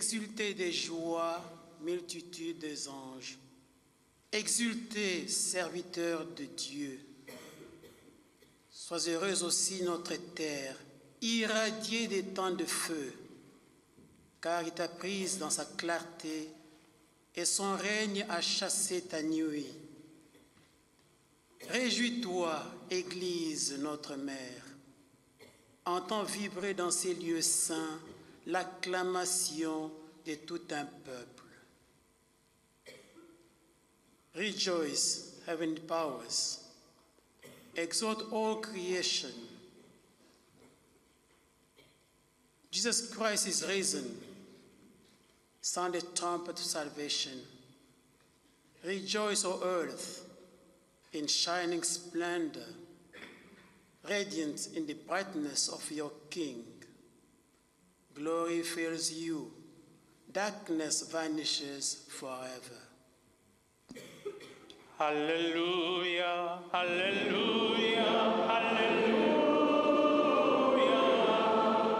Exultez des joies, multitude des anges. Exultez, serviteurs de Dieu. Sois heureuse aussi notre terre, irradiée des temps de feu, car il t'a prise dans sa clarté et son règne a chassé ta nuit. Réjouis-toi, Église, notre mère. Entends vibrer dans ces lieux saints l'acclamation de tout un peuple. Rejoice, heavenly powers. Exalt all creation. Jesus Christ is risen. Sound a trumpet of salvation. Rejoice, O earth, in shining splendor, radiant in the brightness of your King. Glory fills you, darkness vanishes forever. Halleluja, Halleluja, Halleluja.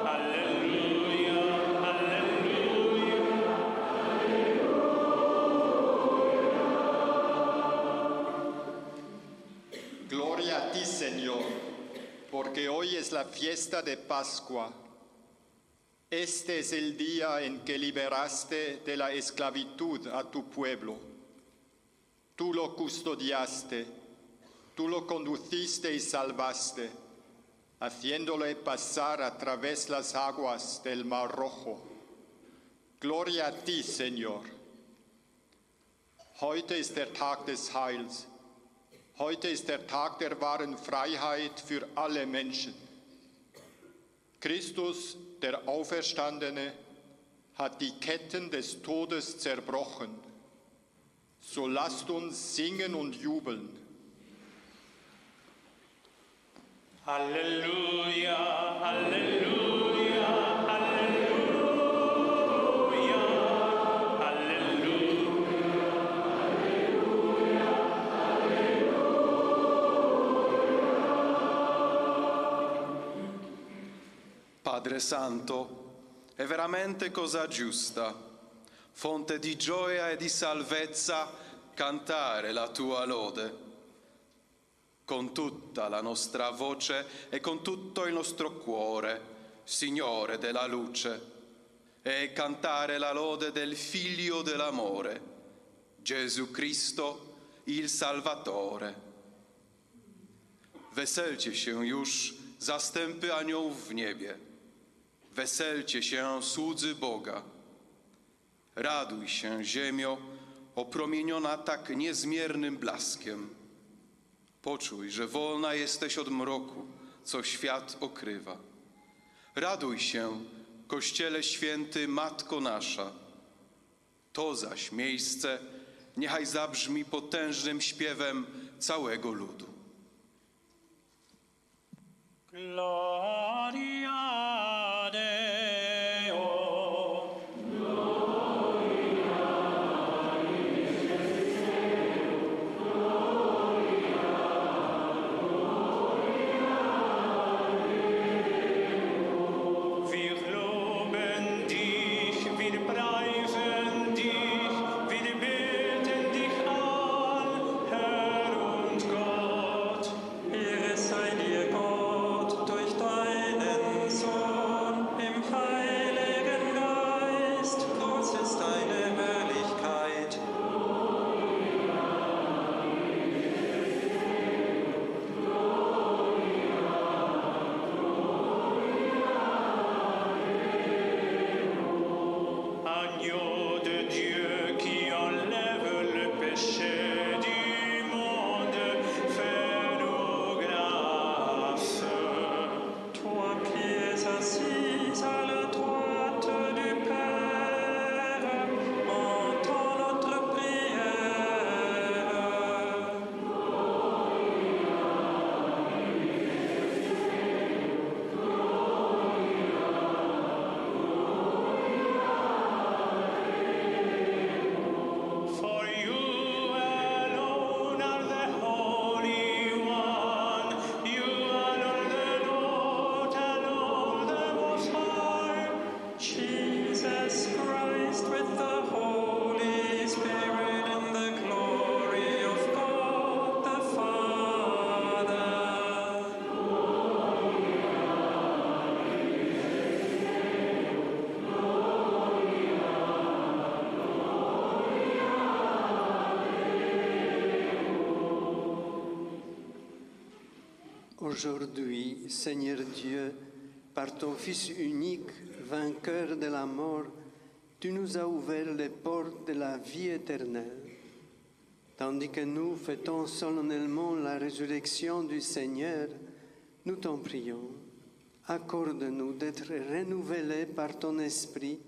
Halleluja, Halleluja. Gloria a ti, Señor, porque hoy es la fiesta de Pascua. Este es el día en que liberaste de la esclavitud a tu pueblo. Tú lo custodiaste, tú lo conduciste y salvaste, haciéndole pasar a través las aguas del Mar Rojo. Gloria a ti, Señor. Heute ist der Tag des Heils. Heute ist der Tag der wahren Freiheit für alle Menschen. Christus, der Auferstandene, hat die Ketten des Todes zerbrochen. So lasst uns singen und jubeln. Halleluja, Halleluja, Padre Santo, è veramente cosa giusta, fonte di gioia e di salvezza, cantare la tua lode. Con tutta la nostra voce e con tutto il nostro cuore, Signore della luce, e cantare la lode del Figlio dell'amore, Gesù Cristo, il Salvatore. Weselcie się już zastępy aniołów w niebie. Weselcie się słudzy Boga. Raduj się, ziemio, opromieniona tak niezmiernym blaskiem. Poczuj, że wolna jesteś od mroku, co świat okrywa. Raduj się, Kościele święty, Matko nasza. To zaś miejsce niechaj zabrzmi potężnym śpiewem całego ludu. Gloria Aujourd'hui, Seigneur Dieu, par ton Fils unique, vainqueur de la mort, tu nous as ouvert les portes de la vie éternelle. Tandis que nous fêtons solennellement la résurrection du Seigneur, nous t'en prions. Accorde-nous d'être renouvelés par ton Esprit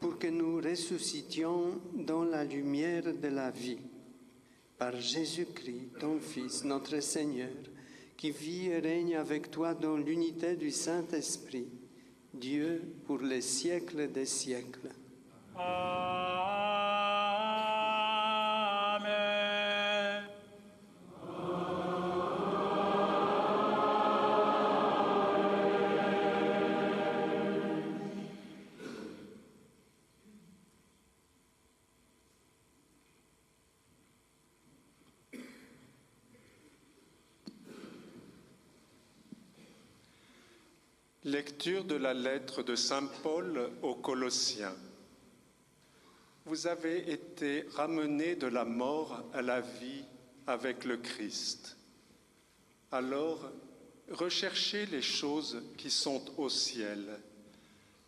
pour que nous ressuscitions dans la lumière de la vie. Par Jésus-Christ, ton Fils, notre Seigneur, qui vit et règne avec toi dans l'unité du Saint-Esprit, Dieu pour les siècles des siècles. Lecture de la lettre de Saint Paul aux Colossiens. Vous avez été ramenés de la mort à la vie avec le Christ. Alors, recherchez les choses qui sont au ciel,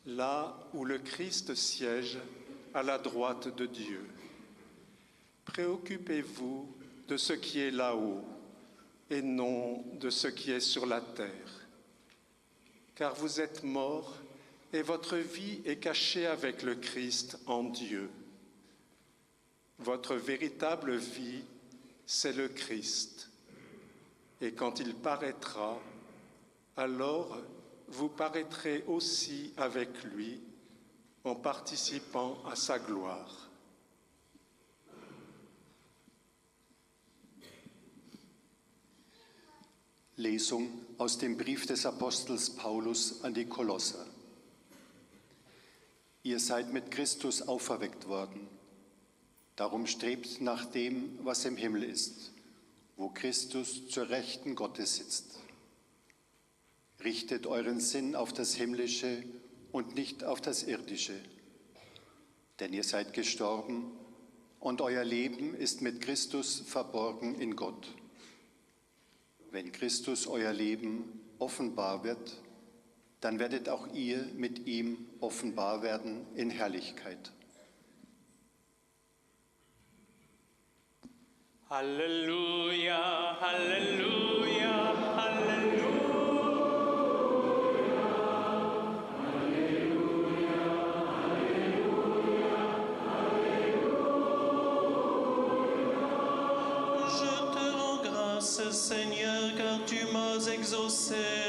là où le Christ siège à la droite de Dieu. Préoccupez-vous de ce qui est là-haut et non de ce qui est sur la terre car vous êtes morts et votre vie est cachée avec le Christ en Dieu. Votre véritable vie, c'est le Christ. Et quand il paraîtra, alors vous paraîtrez aussi avec lui en participant à sa gloire. Lesung aus dem Brief des Apostels Paulus an die Kolosser. Ihr seid mit Christus auferweckt worden. Darum strebt nach dem, was im Himmel ist, wo Christus zur Rechten Gottes sitzt. Richtet euren Sinn auf das Himmlische und nicht auf das Irdische. Denn ihr seid gestorben und euer Leben ist mit Christus verborgen in Gott. Wenn Christus euer Leben offenbar wird, dann werdet auch ihr mit ihm offenbar werden in Herrlichkeit. Halleluja, Halleluja, Halleluja. Je te rends grâce, Seigneur, say.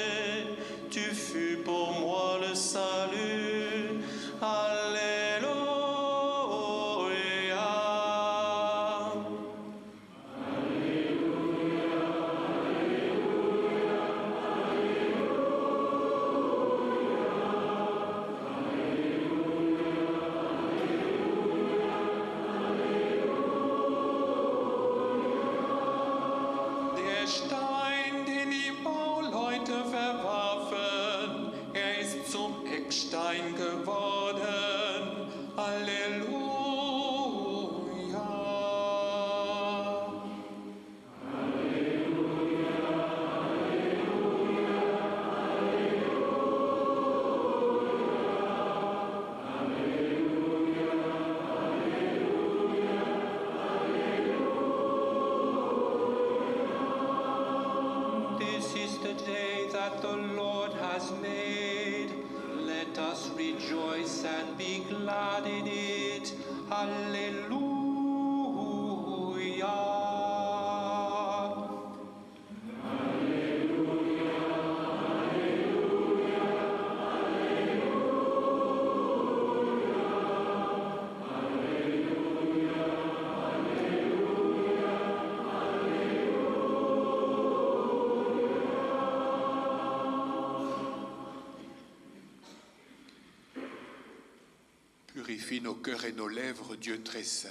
Nos lèvres, Dieu très saint,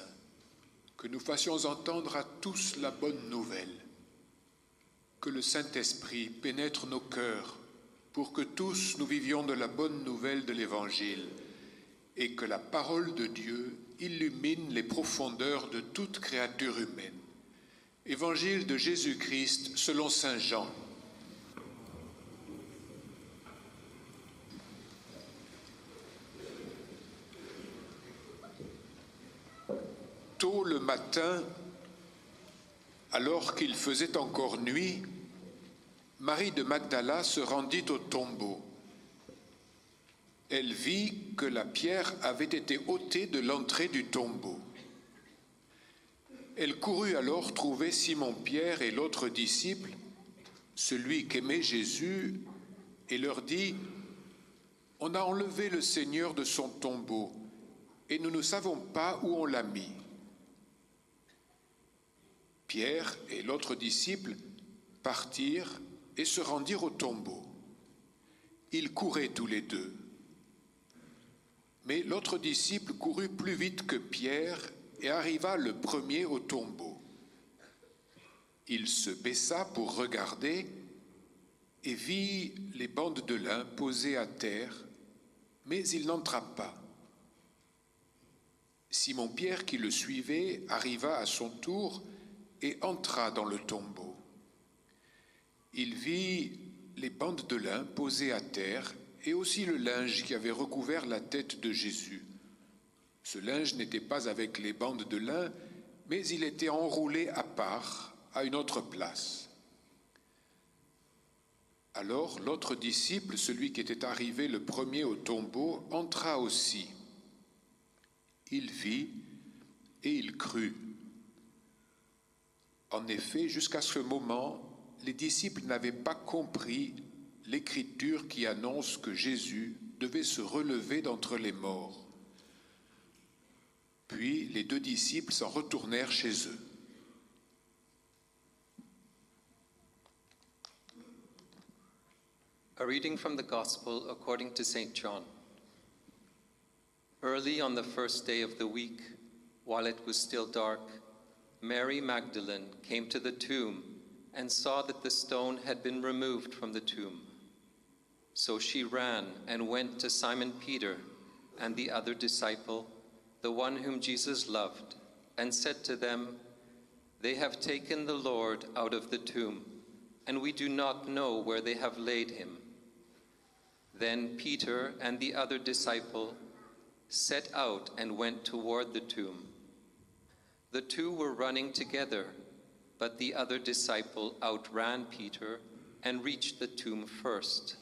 que nous fassions entendre à tous la bonne nouvelle, que le Saint-Esprit pénètre nos cœurs pour que tous nous vivions de la bonne nouvelle de l'Évangile et que la parole de Dieu illumine les profondeurs de toute créature humaine. Évangile de Jésus-Christ selon Saint Jean. Tôt le matin, alors qu'il faisait encore nuit, Marie de Magdala se rendit au tombeau. Elle vit que la pierre avait été ôtée de l'entrée du tombeau. Elle courut alors trouver Simon-Pierre et l'autre disciple, celui qu'aimait Jésus, et leur dit, On a enlevé le Seigneur de son tombeau, et nous ne savons pas où on l'a mis. Pierre et l'autre disciple partirent et se rendirent au tombeau. Ils couraient tous les deux. Mais l'autre disciple courut plus vite que Pierre et arriva le premier au tombeau. Il se baissa pour regarder et vit les bandes de lin posées à terre, mais il n'entra pas. Simon-Pierre, qui le suivait, arriva à son tour et entra dans le tombeau. Il vit les bandes de lin posées à terre et aussi le linge qui avait recouvert la tête de Jésus. Ce linge n'était pas avec les bandes de lin, mais il était enroulé à part, à une autre place. Alors l'autre disciple, celui qui était arrivé le premier au tombeau, entra aussi. Il vit et il crut. En effet, jusqu'à ce moment, les disciples n'avaient pas compris l'écriture qui annonce que Jésus devait se relever d'entre les morts. Puis les deux disciples s'en retournèrent chez eux. A reading from the Gospel according to St. John. Early on the first day of the week, while it was still dark, Mary Magdalene came to the tomb and saw that the stone had been removed from the tomb. So she ran and went to Simon Peter and the other disciple, the one whom Jesus loved, and said to them, They have taken the Lord out of the tomb, and we do not know where they have laid him. Then Peter and the other disciple set out and went toward the tomb. The two were running together, but the other disciple outran Peter and reached the tomb first.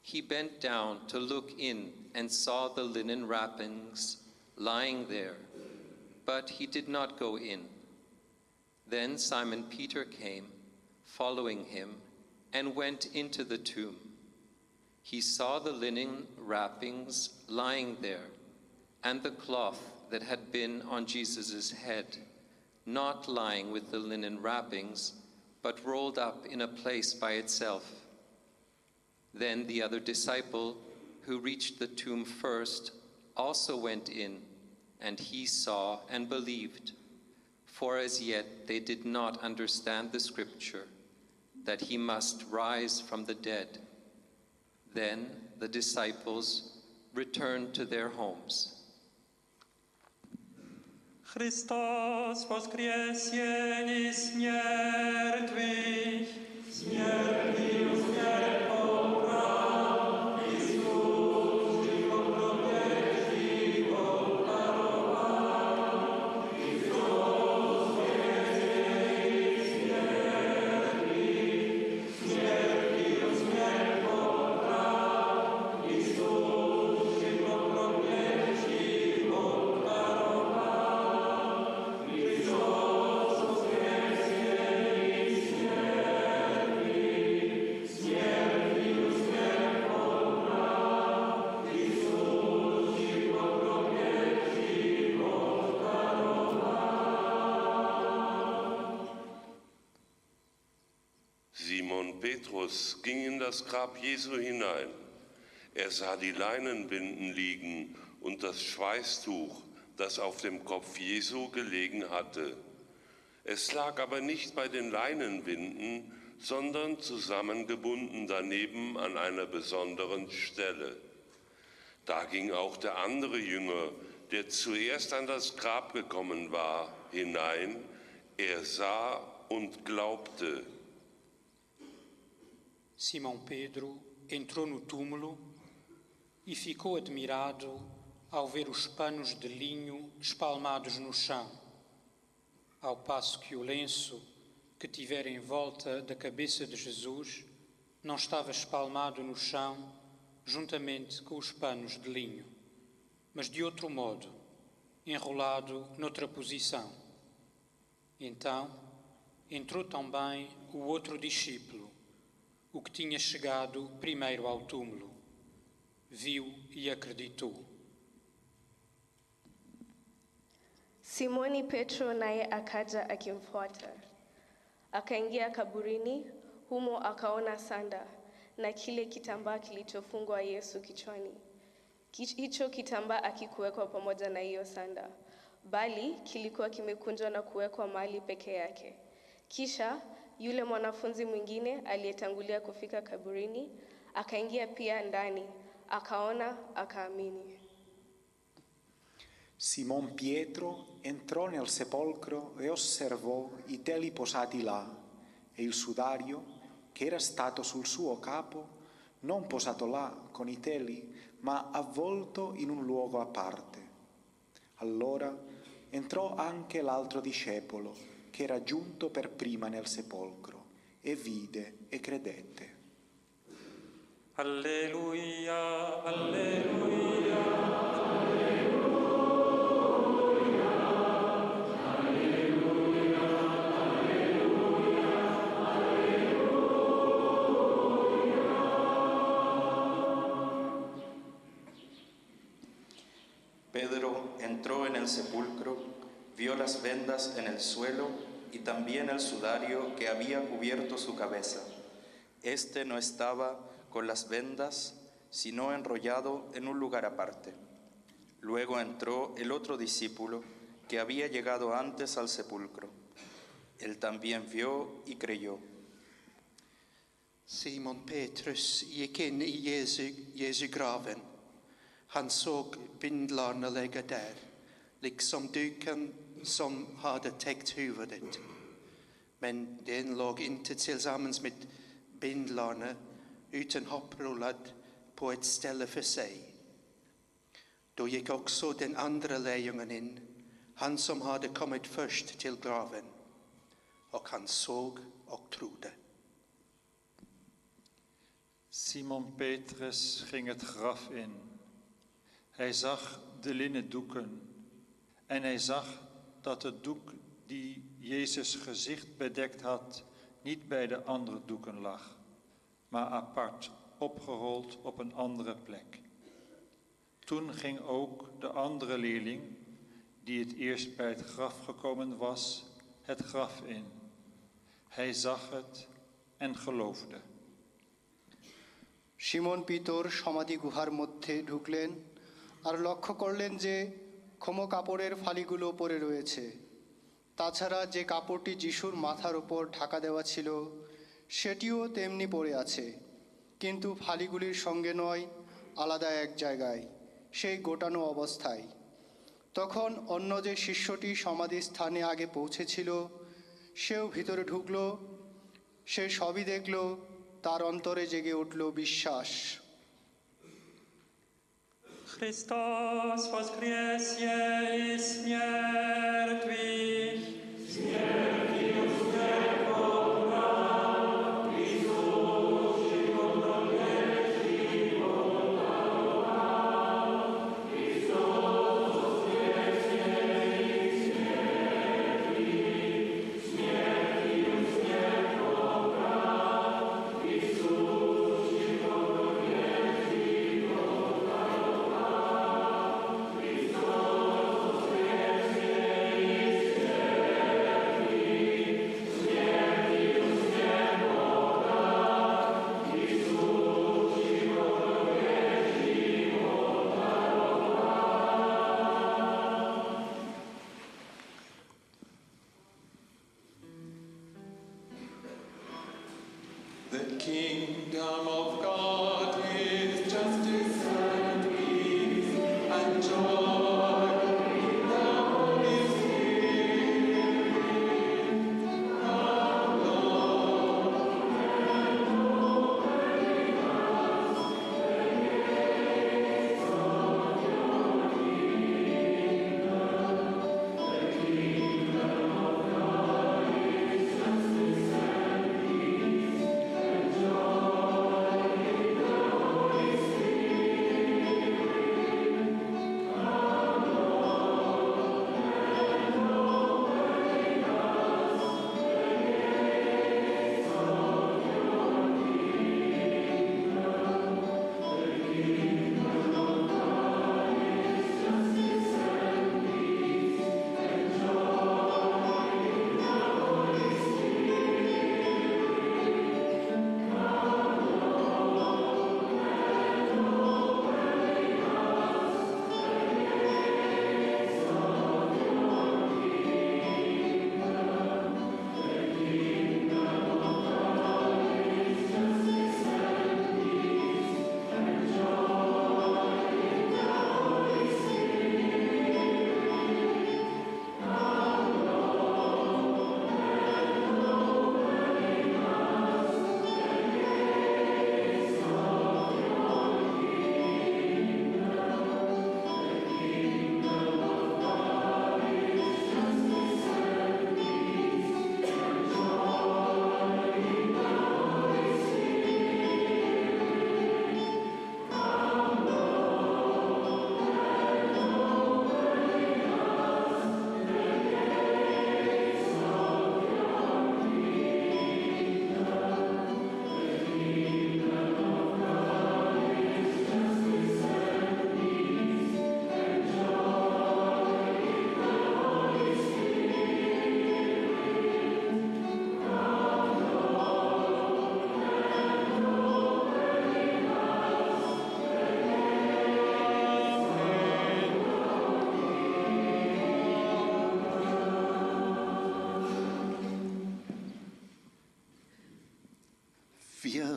He bent down to look in and saw the linen wrappings lying there, but he did not go in. Then Simon Peter came, following him, and went into the tomb. He saw the linen wrappings lying there, and the cloth that had been on Jesus' head, not lying with the linen wrappings, but rolled up in a place by itself. Then the other disciple, who reached the tomb first, also went in, and he saw and believed. For as yet they did not understand the scripture, that he must rise from the dead. Then the disciples returned to their homes. Христос воскресе из мертвых, Jesu hinein. Er sah die Leinenbinden liegen und das Schweißtuch, das auf dem Kopf Jesu gelegen hatte. Es lag aber nicht bei den Leinenbinden, sondern zusammengebunden daneben an einer besonderen Stelle. Da ging auch der andere Jünger, der zuerst an das Grab gekommen war, hinein. Er sah und glaubte. Simão Pedro entrou no túmulo e ficou admirado ao ver os panos de linho espalmados no chão, ao passo que o lenço que tivera em volta da cabeça de Jesus não estava espalmado no chão juntamente com os panos de linho, mas de outro modo, enrolado noutra posição. Então entrou também o outro discípulo, o que tinha chegado primeiro ao túmulo. Viu e acreditou. Simoni Petro naye akaja akimfuata. Akaingia kaburini, humo akaona sanda na kile kitambaa kilichofungwa Yesu kichwani. Ki- Hicho kitambaa akikuwekwa pamoja na hiyo sanda, bali kilikuwa kimekunjwa na kuwekwa mahali peke yake. Kisha yule mwanafunzi mwingine aliyetangulia kufika kaburini akaingia pia ndani, akaona, akaamini. Simon Pietro entrò nel sepolcro e osservò i teli posati là e il sudario che era stato sul suo capo, non posato là con i teli, ma avvolto in un luogo a parte. Allora entrò anche l'altro discepolo, che era giunto per prima nel sepolcro, e vide e credette. Alleluia, alleluia. Pedro entró en el sepulcro, vio las vendas en el suelo y también el sudario que había cubierto su cabeza. Este no estaba con las vendas, sino enrollado en un lugar aparte. Luego entró el otro discípulo que había llegado antes al sepulcro. Él también vio y creyó. Simon Petrus gick in i Jesu, Jesu graven. Han såg bindlarna lägga där, liksom som hade täckt huvudet. Men den låg inte tillsammans med bindlarna utan hoprullad på ett ställe för sig. Då gick också den andra lärjungen in, han som hade kommit först till graven. Och han såg och trodde. Simon Petrus ging het graf in. Hij zag de linnen doeken en hij zag dat het doek die Jezus gezicht bedekt had niet bij de andere doeken lag, maar apart opgerold op een andere plek. Toen ging ook de andere leerling, die het eerst bij het graf gekomen was, het graf in. Hij zag het en geloofde. Simon Peter সমাধি গুহার মধ্যে ঢুকলেন আর লক্ষ্য করলেন যে ক্ষম কাপড়ের ফালিগুলো পরে রয়েছে। তাছাড়া যে কাপড়টি যিশুর মাথার ওপর ঢাকা দেওয়া ছিল, সেটিও তেমনি পড়ে আছে। কিন্তু ফালিগুলির সঙ্গে নয়, আলাদা এক জায়গায়, সেই গোটানো অবস্থায়। তখন অন্য যে শিষ্যটি সমাধি স্থানে আগে পৌঁছেছিল, সেও ভিতরে ঢুকলো, সে সবই দেখল, তার অন্তরে জেগে উঠল বিশ্বাস। Христос воскресе из мертвых.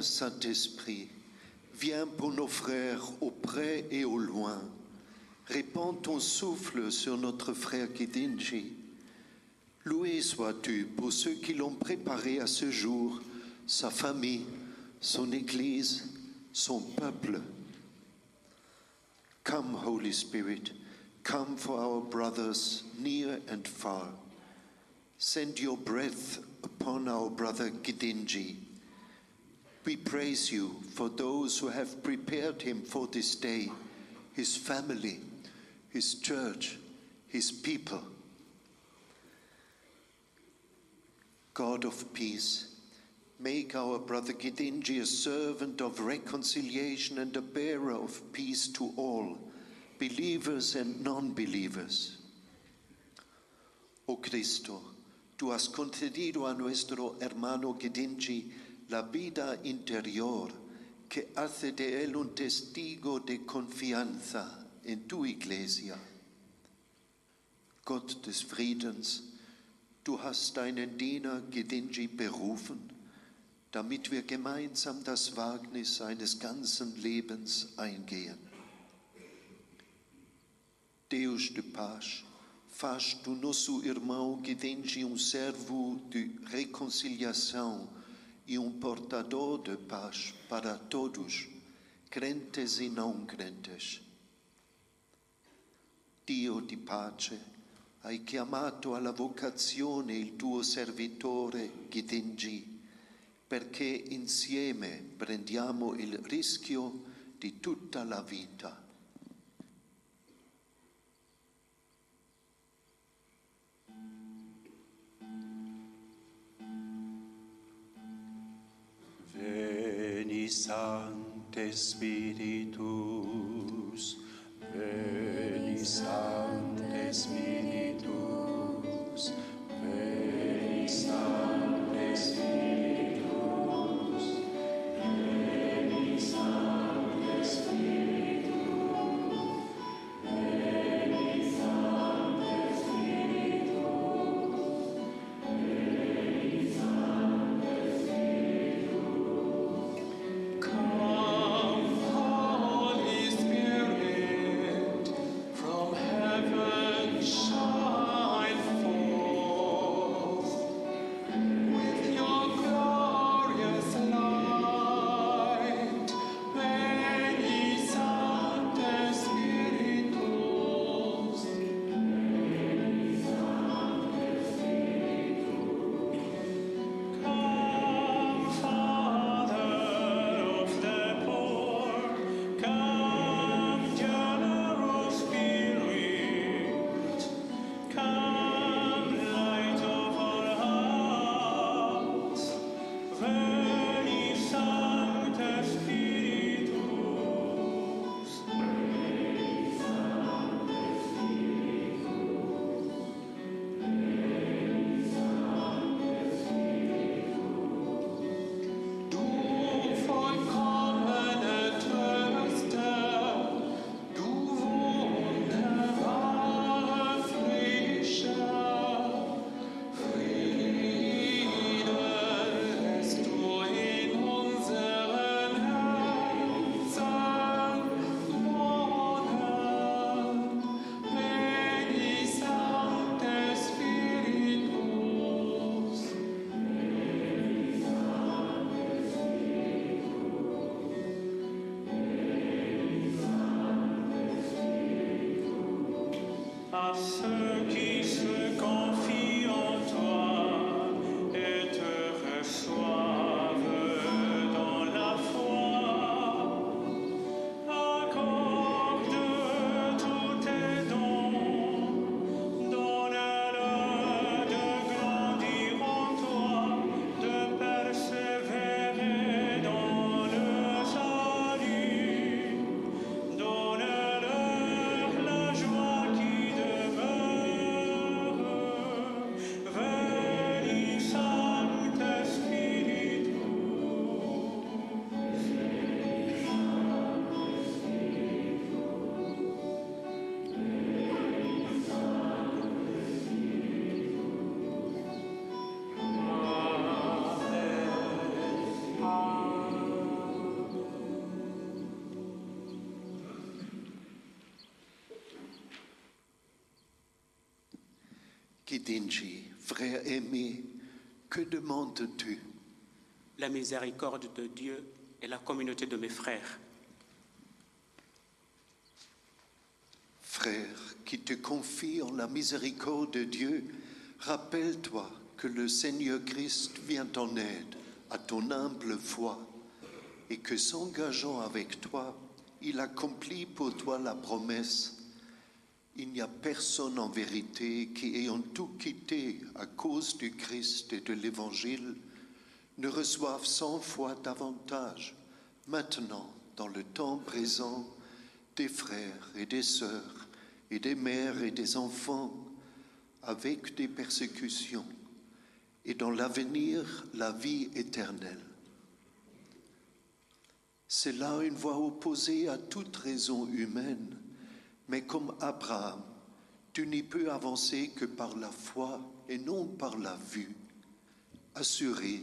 Saint-Esprit, viens pour nos frères au près et au loin. Répands ton souffle sur notre frère Kidinji. Loué sois-tu pour ceux qui l'ont préparé à ce jour, sa famille, son Église, son peuple. Come, Holy Spirit, come for our brothers near and far. Send your breath upon our brother Gidinji. We praise you for those who have prepared him for this day, his family, his church, his people. God of peace, make our brother Gidinji a servant of reconciliation and a bearer of peace to all, believers and non believers. Oh Cristo, tú has concedido a nuestro hermano Gidinji la vida interior que hace de él un testigo de confianza en tu iglesia. Gott des Friedens, du hast deinen Diener Gidinji berufen, damit wir gemeinsam das Wagnis seines ganzen Lebens eingehen. Deus de paz, faz do nosso irmão Gidinji um servo de reconciliação e um portador de paz para todos, crentes e não crentes. Dio di pace, hai chiamato alla vocazione il tuo servitore Gidinji, perché insieme prendiamo il rischio di tutta la vita. Veni Sancte Spiritus, Veni Sancte Spiritus, Veni Sancte Spiritus, awesome. Gidinji, frère aimé, que demandes-tu? La miséricorde de Dieu et la communauté de mes frères. Frère qui te confie en la miséricorde de Dieu, rappelle-toi que le Seigneur Christ vient en aide à ton humble foi et que s'engageant avec toi, il accomplit pour toi la promesse. Il n'y a personne en vérité qui, ayant tout quitté à cause du Christ et de l'Évangile, ne reçoive cent fois davantage, maintenant, dans le temps présent, des frères et des sœurs, et des mères et des enfants, avec des persécutions, et dans l'avenir, la vie éternelle. C'est là une voie opposée à toute raison humaine, mais comme Abraham, tu n'y peux avancer que par la foi et non par la vue, assuré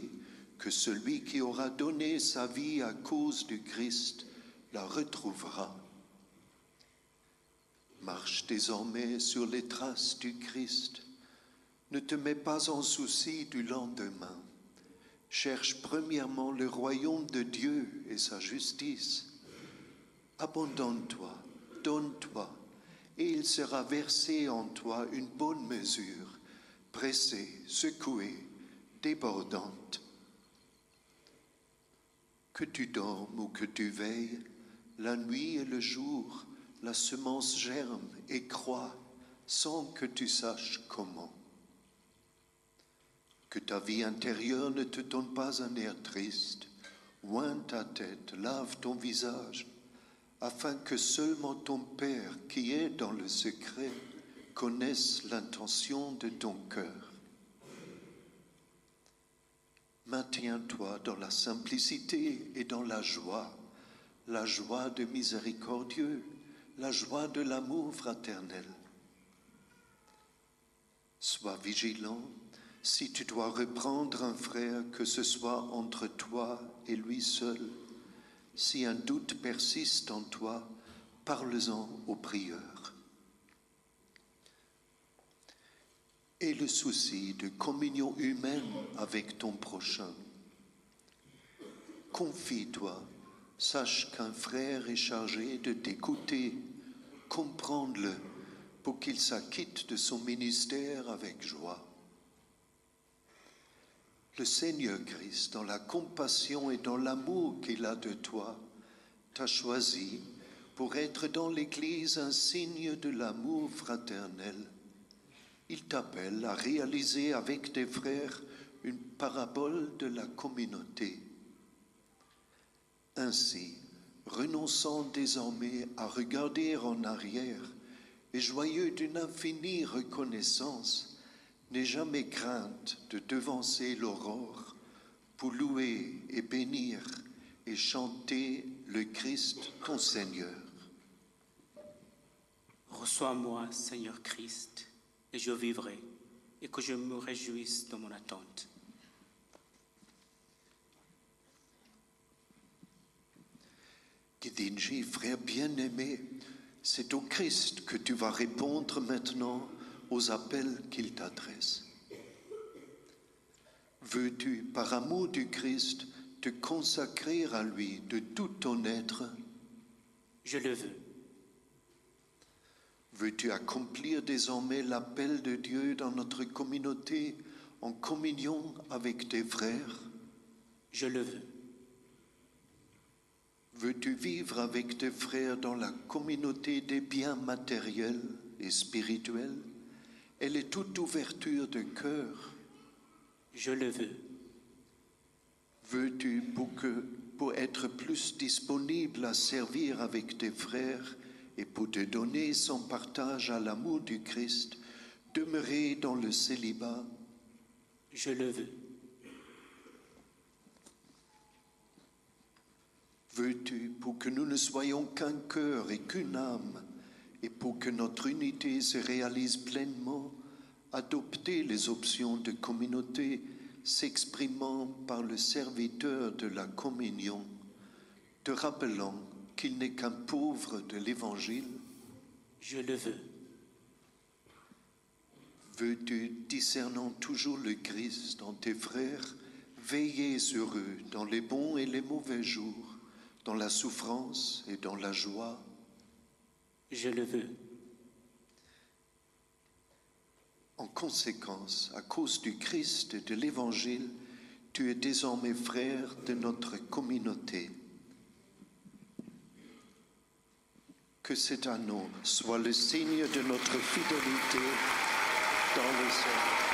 que celui qui aura donné sa vie à cause du Christ la retrouvera. Marche désormais sur les traces du Christ. Ne te mets pas en souci du lendemain. Cherche premièrement le royaume de Dieu et sa justice. Abandonne-toi, donne-toi, et il sera versé en toi une bonne mesure, pressée, secouée, débordante. Que tu dormes ou que tu veilles, la nuit et le jour, la semence germe et croît sans que tu saches comment. Que ta vie intérieure ne te donne pas un air triste. Oins ta tête, lave ton visage, afin que seulement ton Père qui est dans le secret connaisse l'intention de ton cœur. Maintiens-toi dans la simplicité et dans la joie, la joie de miséricordieux, la joie de l'amour fraternel. Sois vigilant si tu dois reprendre un frère, que ce soit entre toi et lui seul. Si un doute persiste en toi, parle-en au prieur. Et le souci de communion humaine avec ton prochain. Confie-toi, sache qu'un frère est chargé de t'écouter, comprendre-le pour qu'il s'acquitte de son ministère avec joie. Le Seigneur Christ, dans la compassion et dans l'amour qu'il a de toi, t'a choisi pour être dans l'Église un signe de l'amour fraternel. Il t'appelle à réaliser avec tes frères une parabole de la communauté. Ainsi, renonçant désormais à regarder en arrière et joyeux d'une infinie reconnaissance, n'aie jamais crainte de devancer l'aurore pour louer et bénir et chanter le Christ ton Seigneur. Reçois-moi, Seigneur Christ, et je vivrai, et que je me réjouisse de mon attente. Gidinji, frère bien-aimé, c'est au Christ que tu vas répondre maintenant aux appels qu'il t'adresse. Veux-tu, par amour du Christ, te consacrer à lui de tout ton être? Je le veux. Veux-tu accomplir désormais l'appel de Dieu dans notre communauté en communion avec tes frères? Je le veux. Veux-tu vivre avec tes frères dans la communauté des biens matériels et spirituels? Elle est toute ouverture de cœur. Je le veux. Veux-tu, pour, que, pour être plus disponible à servir avec tes frères et pour te donner son partage à l'amour du Christ, demeurer dans le célibat? Je le veux. Veux-tu, pour que nous ne soyons qu'un cœur et qu'une âme, et pour que notre unité se réalise pleinement, adopter les options de communauté s'exprimant par le serviteur de la communion, te rappelant qu'il n'est qu'un pauvre de l'Évangile Je le veux. Veux-tu, discernant toujours le Christ dans tes frères, veiller sur eux dans les bons et les mauvais jours, dans la souffrance et dans la joie? Je le veux. En conséquence, à cause du Christ et de l'Évangile, tu es désormais frère de notre communauté. Que cet anneau soit le signe de notre fidélité dans le Seigneur.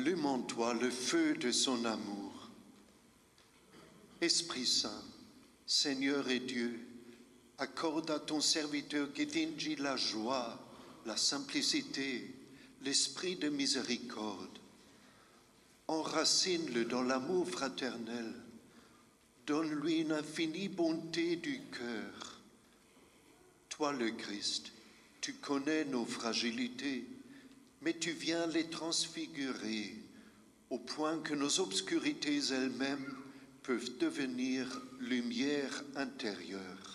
Allume en toi le feu de son amour. Esprit Saint, Seigneur et Dieu, accorde à ton serviteur Gidinji la joie, la simplicité, l'esprit de miséricorde. Enracine-le dans l'amour fraternel. Donne-lui une infinie bonté du cœur. Toi, le Christ, tu connais nos fragilités, mais tu viens les transfigurer au point que nos obscurités elles-mêmes peuvent devenir lumière intérieure.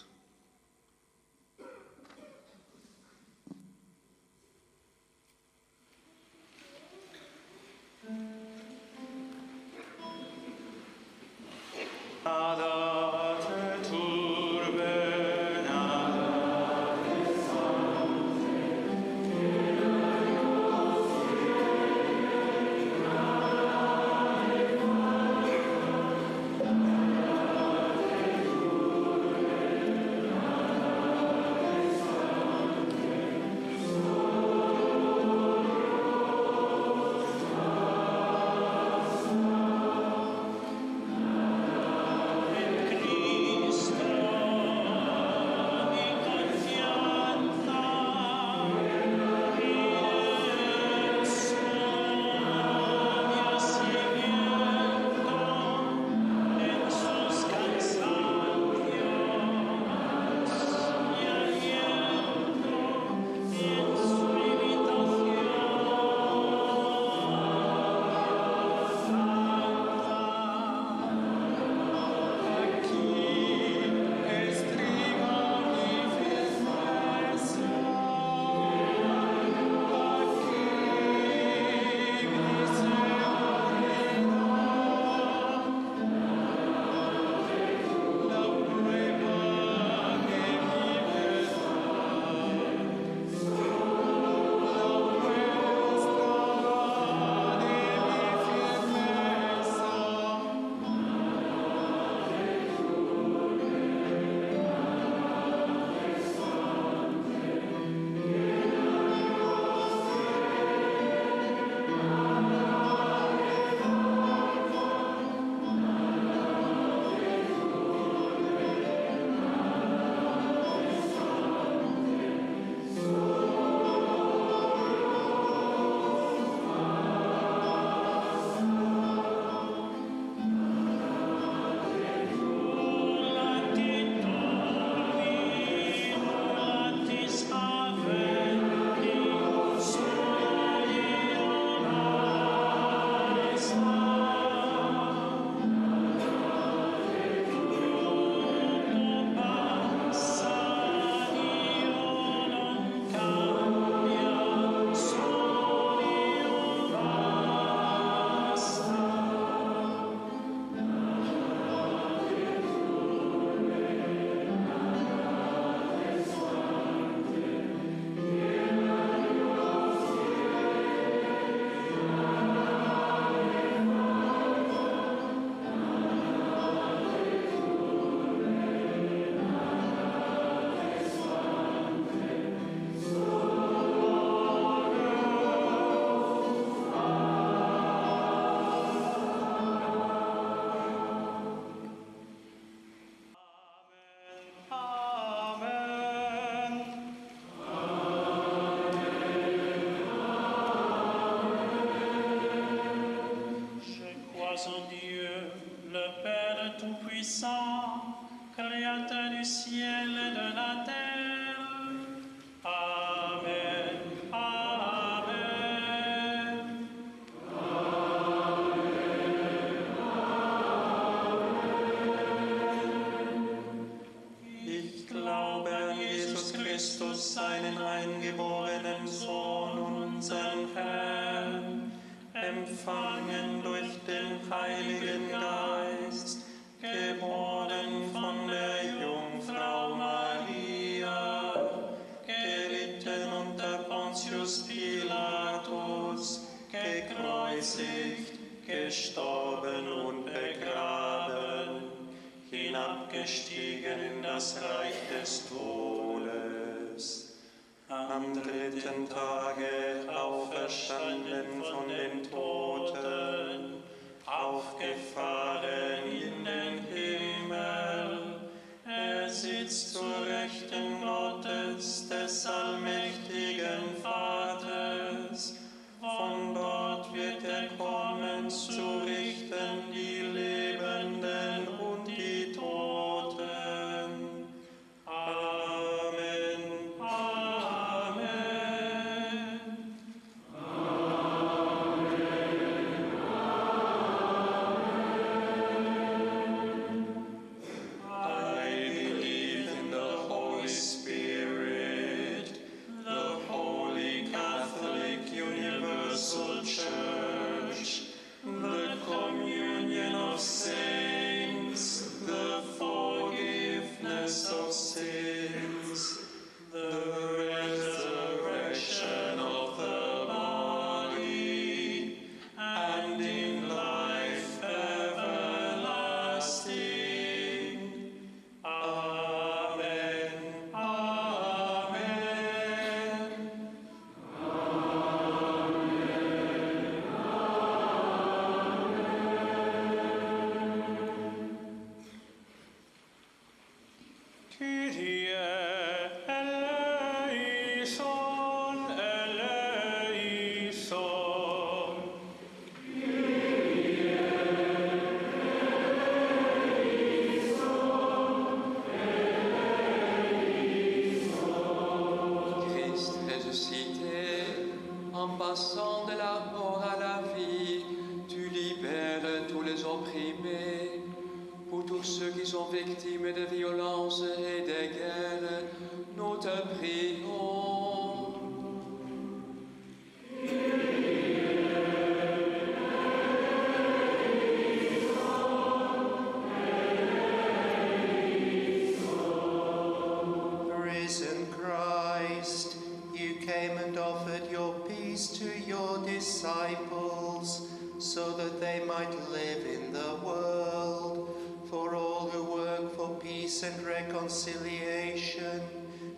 reconciliation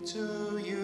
to you.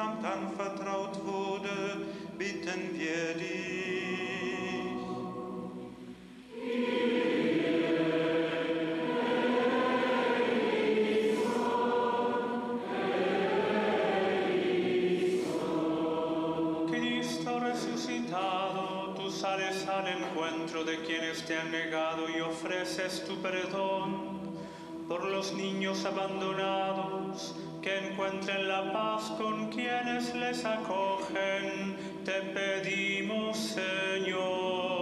Samt anvertraut wurde, bitten wir dich. sales al encuentro de quienes te han negado y ofreces tu perdón por los niños abandonados que encuentren la paz con quienes les acogen, te pedimos Señor.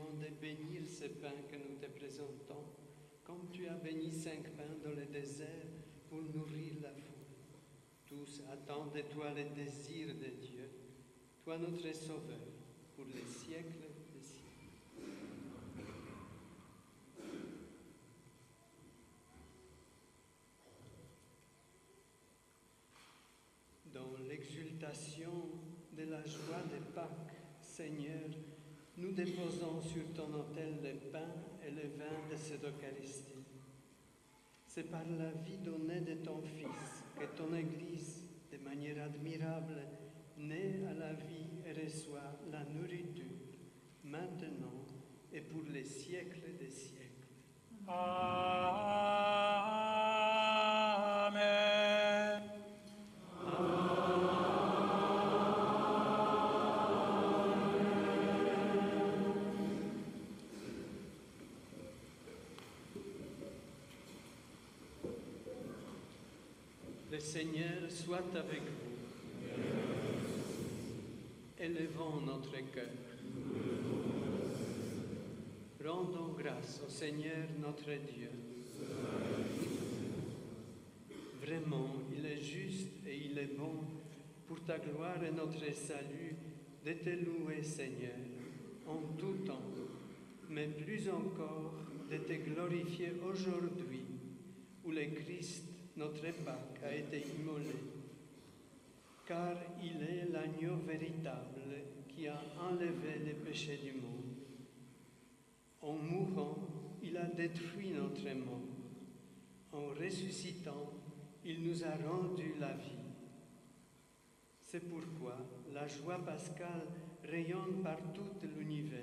De bénir ce pain que nous te présentons, comme tu as béni cinq pains dans le désert pour nourrir la foule. Tous attendent de toi les désirs de Dieu, toi notre Sauveur, pour les siècles des siècles. Dans l'exultation de la joie de Pâques, Seigneur, nous déposons sur ton autel le pain et le vin de cette Eucharistie. C'est par la vie donnée de ton Fils que ton Église, de manière admirable, naît à la vie et reçoit la nourriture, maintenant et pour les siècles des siècles. Soit avec vous. Élevons notre cœur. Rendons grâce au Seigneur notre Dieu. Vraiment, il est juste et il est bon pour ta gloire et notre salut de te louer, Seigneur, en tout temps, mais plus encore de te glorifier aujourd'hui, où le Christ, notre Pâque, a été immolé. Car il est l'agneau véritable qui a enlevé les péchés du monde. En mourant, il a détruit notre mort. En ressuscitant, il nous a rendu la vie. C'est pourquoi la joie pascale rayonne par tout l'univers.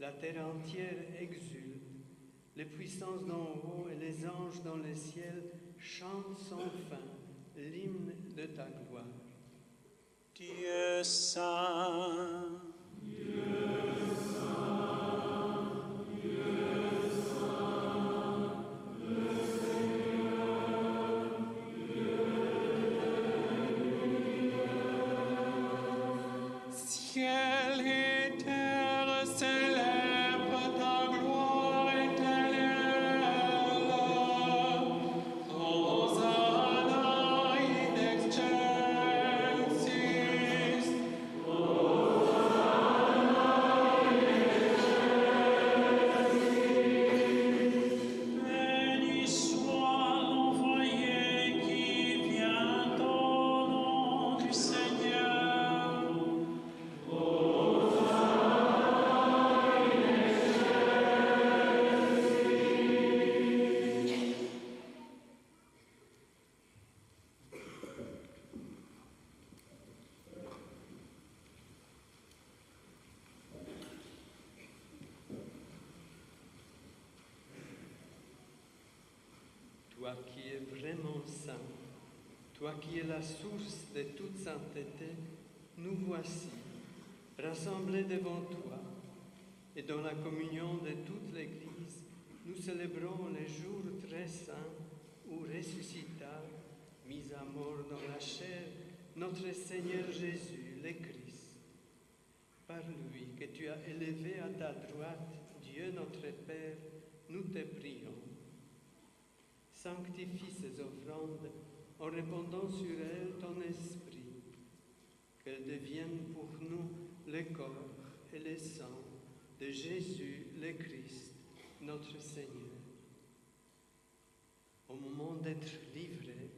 La terre entière exulte. Les puissances d'en haut et les anges dans le ciel chantent sans fin l'hymne de ta gloire. Dieu saint. Ciel Toi qui es vraiment saint, toi qui es la source de toute sainteté, nous voici rassemblés devant toi et dans la communion de toute l'Église, nous célébrons les jours très saints où ressuscita, mis à mort dans la chair, notre Seigneur Jésus, le Christ. Par lui que tu as élevé à ta droite, Dieu notre Père, nous te prions. Sanctifie ces offrandes en répandant sur elles ton esprit, qu'elles deviennent pour nous le corps et le sang de Jésus le Christ, notre Seigneur. Au moment d'être livré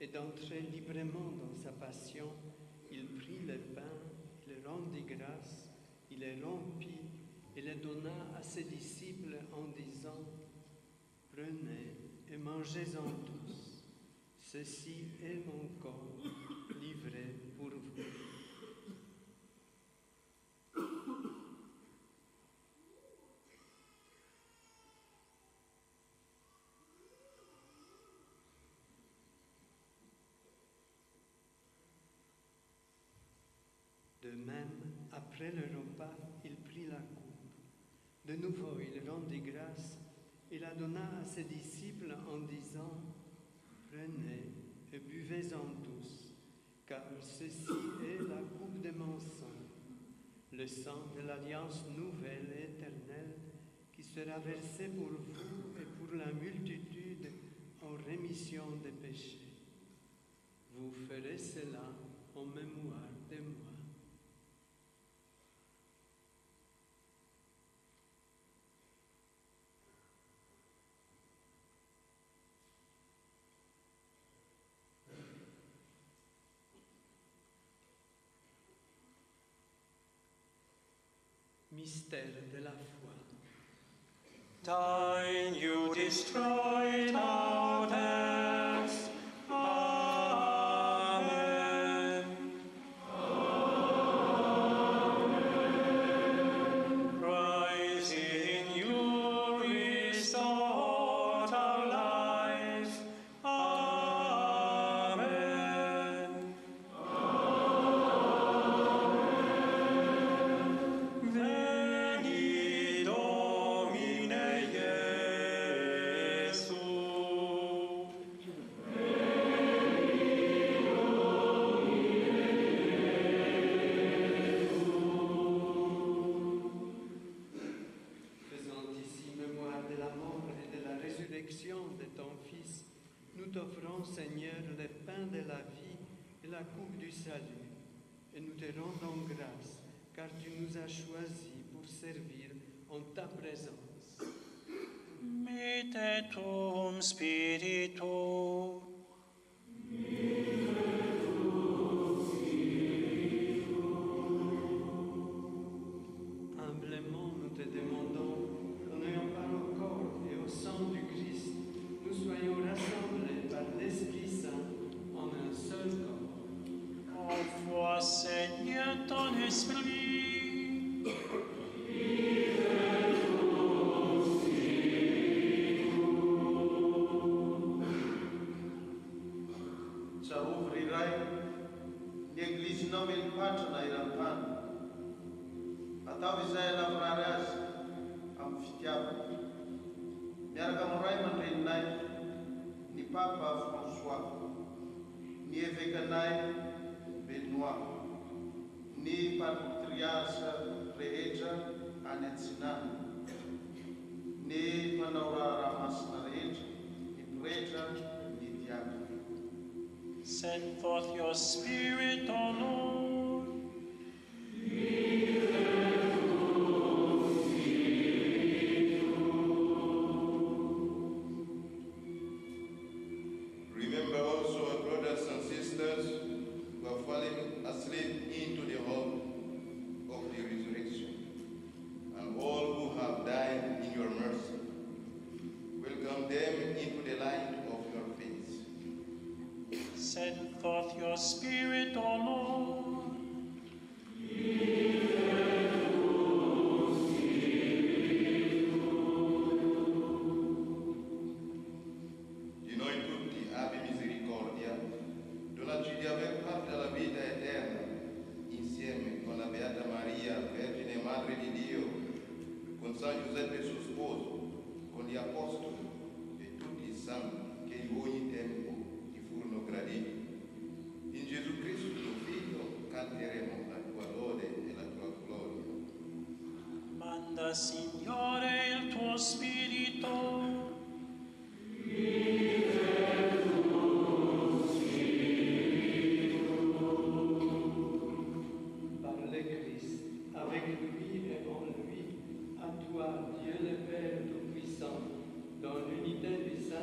et d'entrer librement dans sa passion, il prit le pain, il rendit grâce, il le rompit et le donna à ses disciples en disant, Prenez et mangez-en tous. Ceci est mon corps livré pour vous. De même, après le repas, il prit la coupe. De nouveau, il rendit grâce il la donna à ses disciples en disant, Prenez et buvez-en tous, car ceci est la coupe de mon sang, le sang de l'alliance nouvelle et éternelle qui sera versé pour vous et pour la multitude en rémission des péchés. Vous ferez cela en mémoire de moi. mystère de la foi. You destroy la coupe du salut. Et nous te rendons grâce, car tu nous as choisis pour servir en ta présence.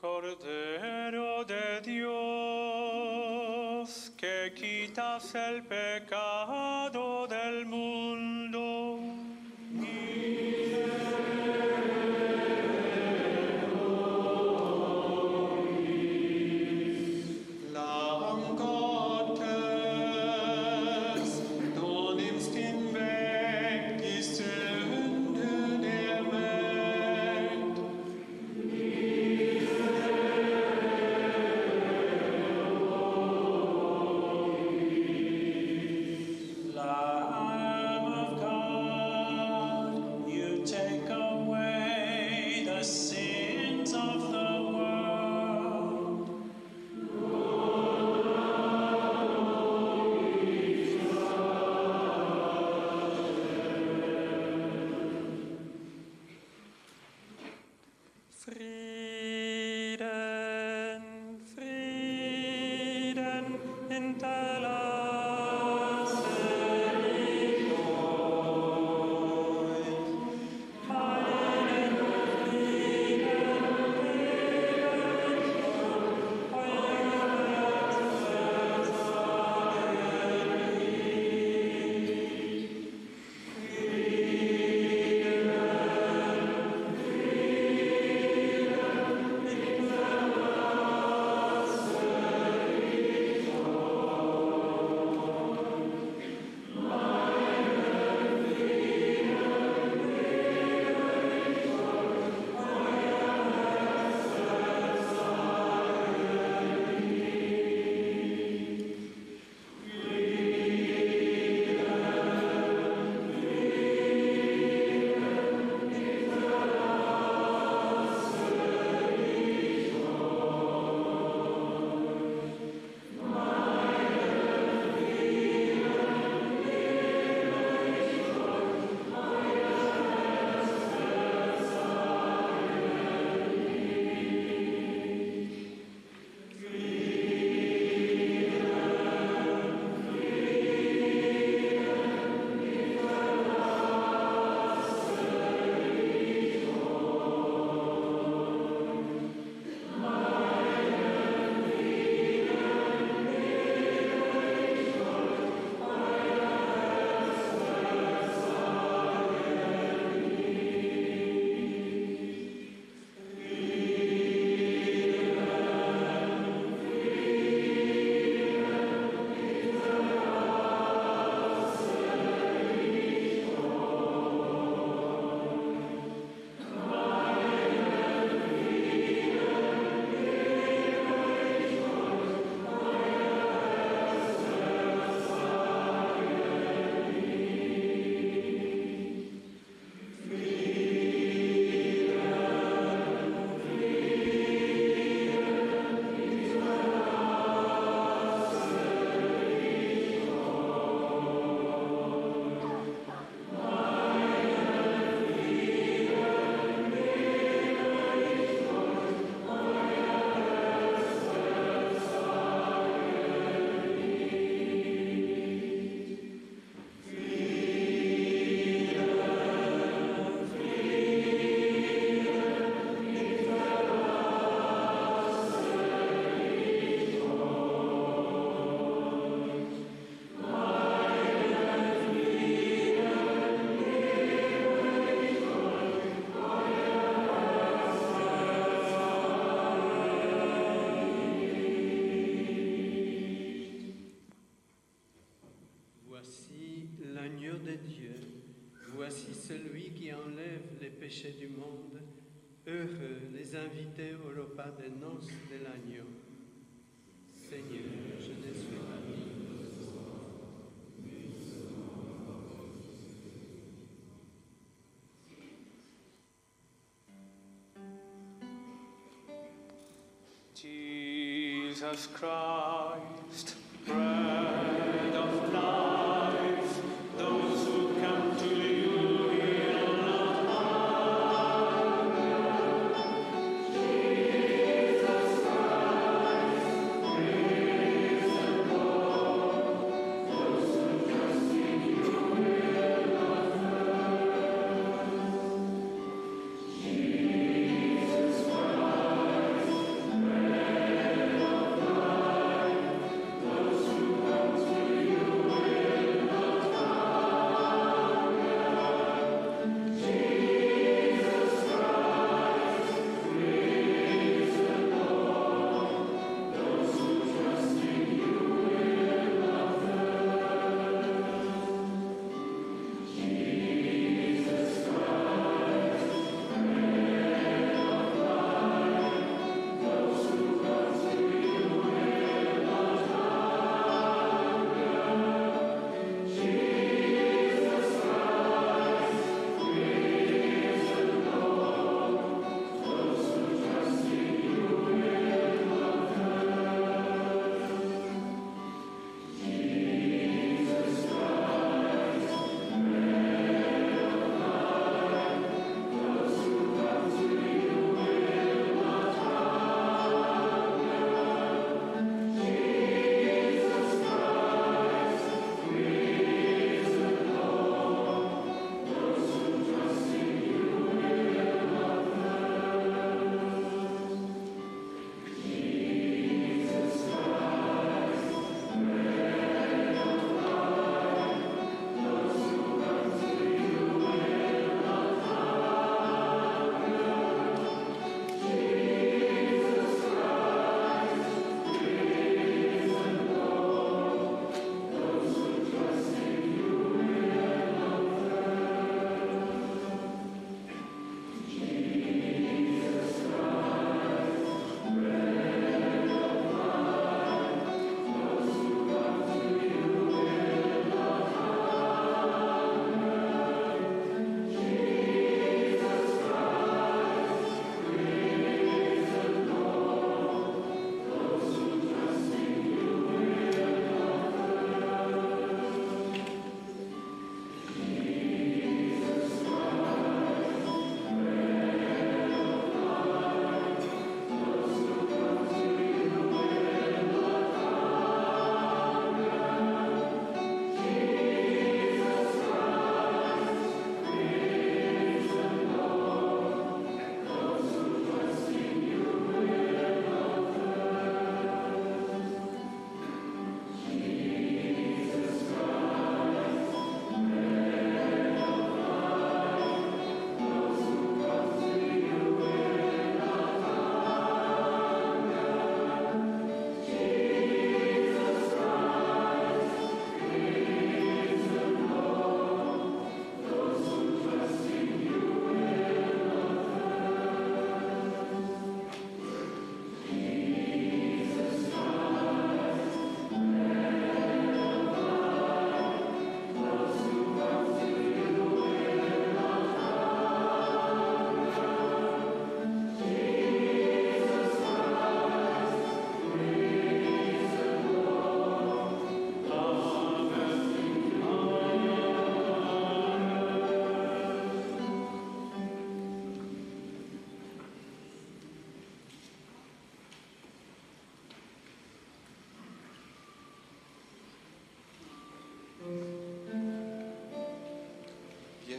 Cordero de Dios, que quitas el pecado del mundo. Du monde. Heureux les invités au repas des noces de l'agneau. Seigneur, je ne suis pas digne. Jesus Christ, bread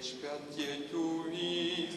świat Cię tu i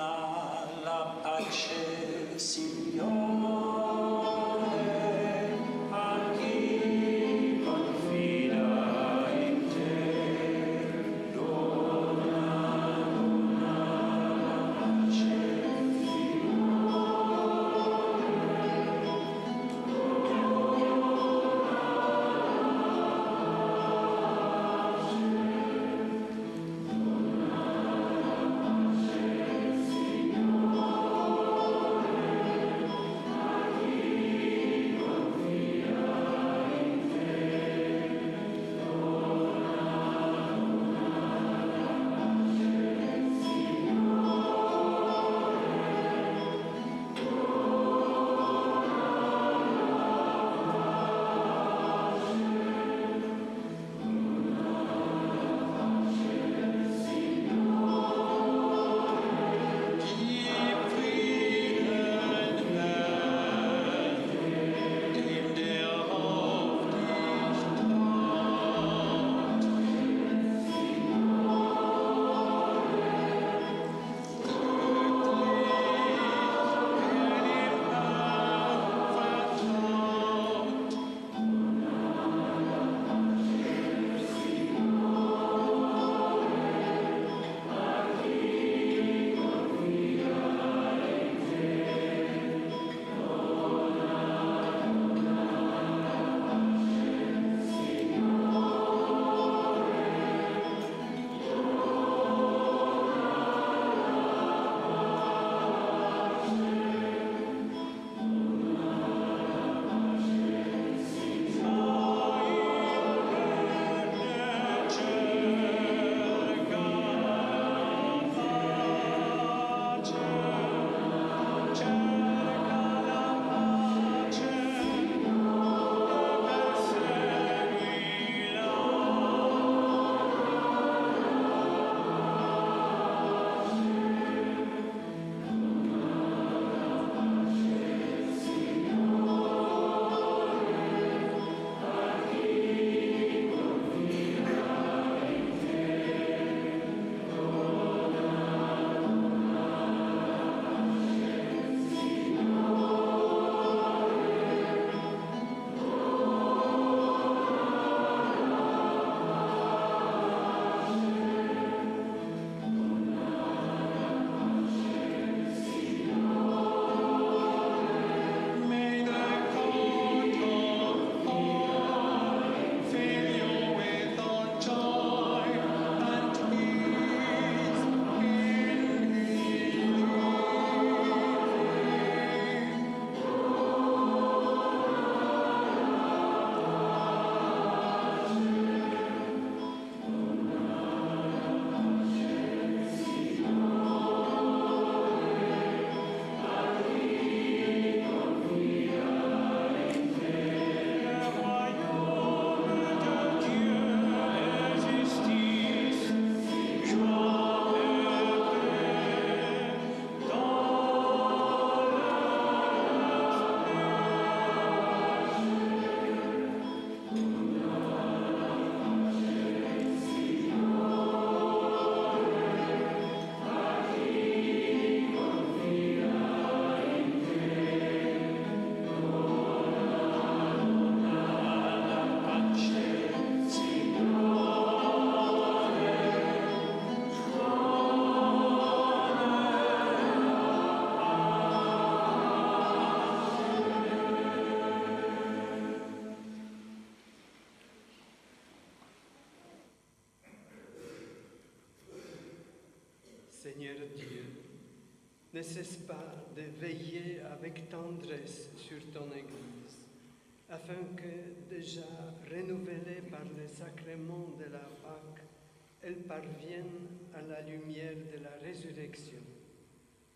Krishna. Seigneur Dieu, ne cesse pas de veiller avec tendresse sur ton Église, afin que, déjà renouvelée par le sacrement de la Pâque, elle parvienne à la lumière de la résurrection,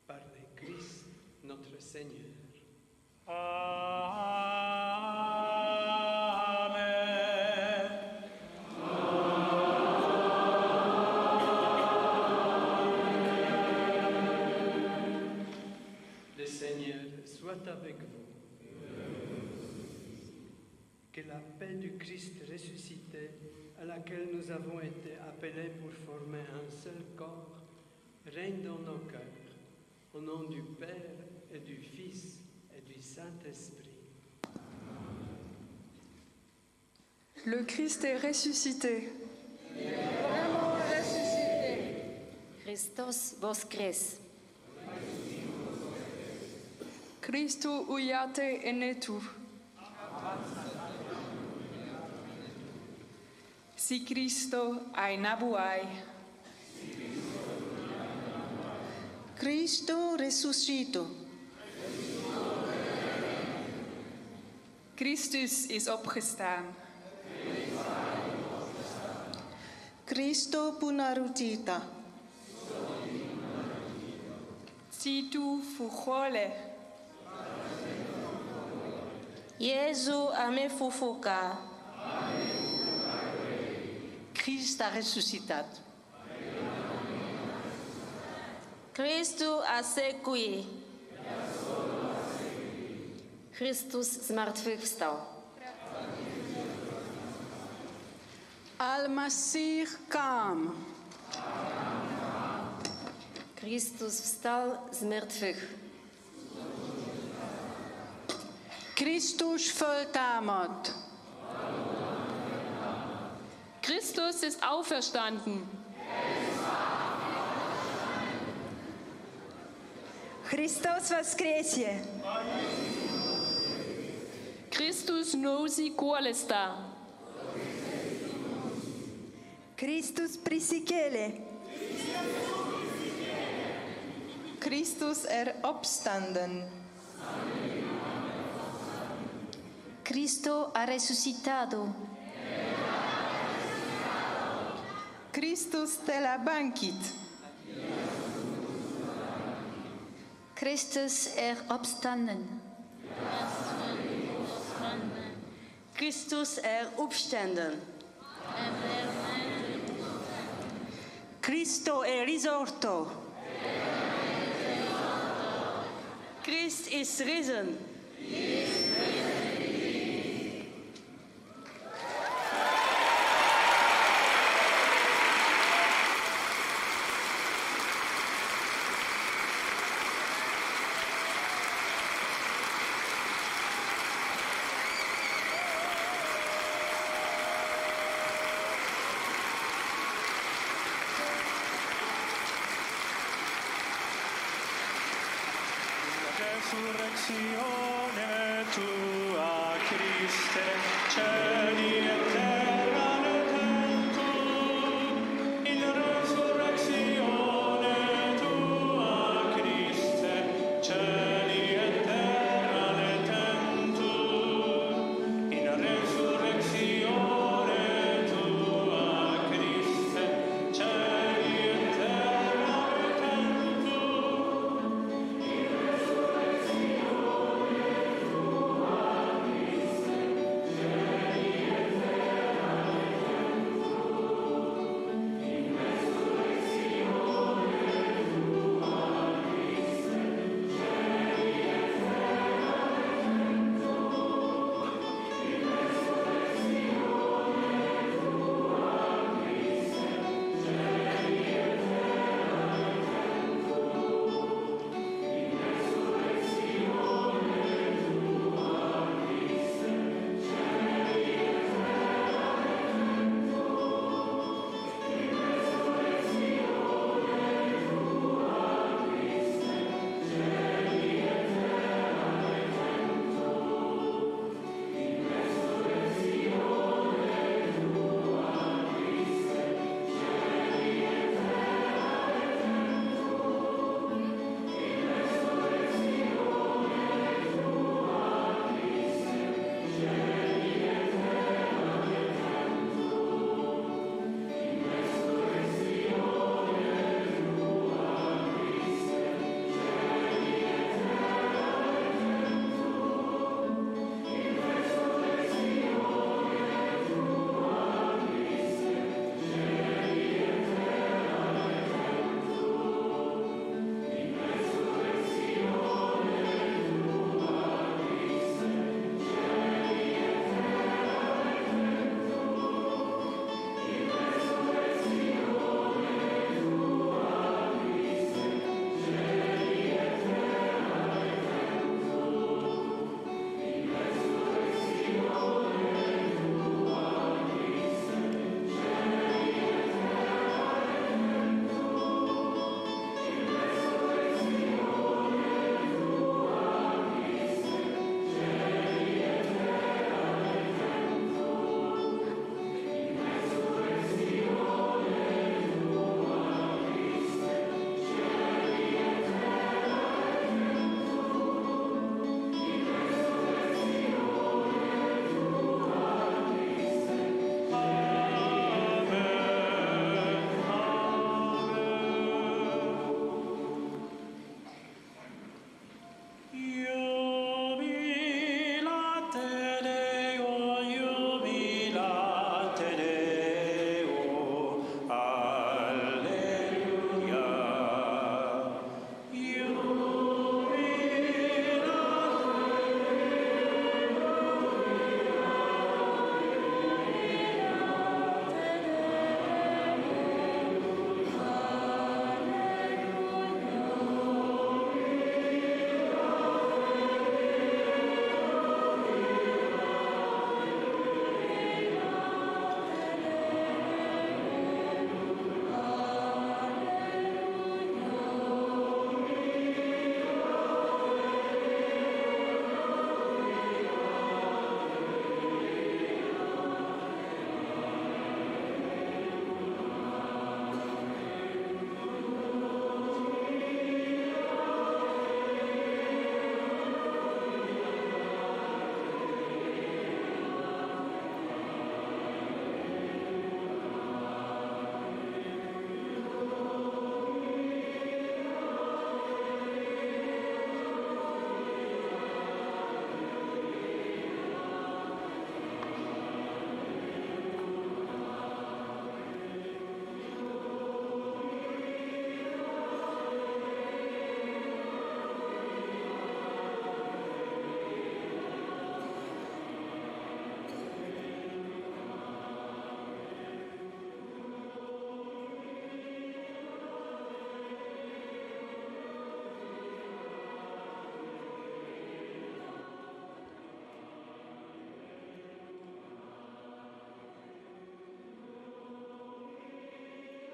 par le Christ notre Seigneur. Du Christ ressuscité, à laquelle nous avons été appelés pour former un seul corps, règne dans nos cœurs, au nom du Père et du Fils et du Saint-Esprit. Le Christ est ressuscité. Vraiment ressuscité. Christos voskres. Christu uiate enetu. Si Cristo ainabuai. Cristo ressuscito. Christus is opgestaan. Cristo punarutita. Situ fuchole. Jesu ame fufuka. Christ a ressuscitat. Christu asekui. Chrystus zmartwychwstał. Al-Masih kam. Chrystus wstał z martwych. Christus volltamot. Christus ist auferstanden. Христос воскресе! Christus nosi kuolesta. Christus prisikele! Christus er opstanden. Cristo ha resucitado. Christus te telebankit. Christus er opstanden. Christus er opstanden. Cristo è risorto. Christ is risen.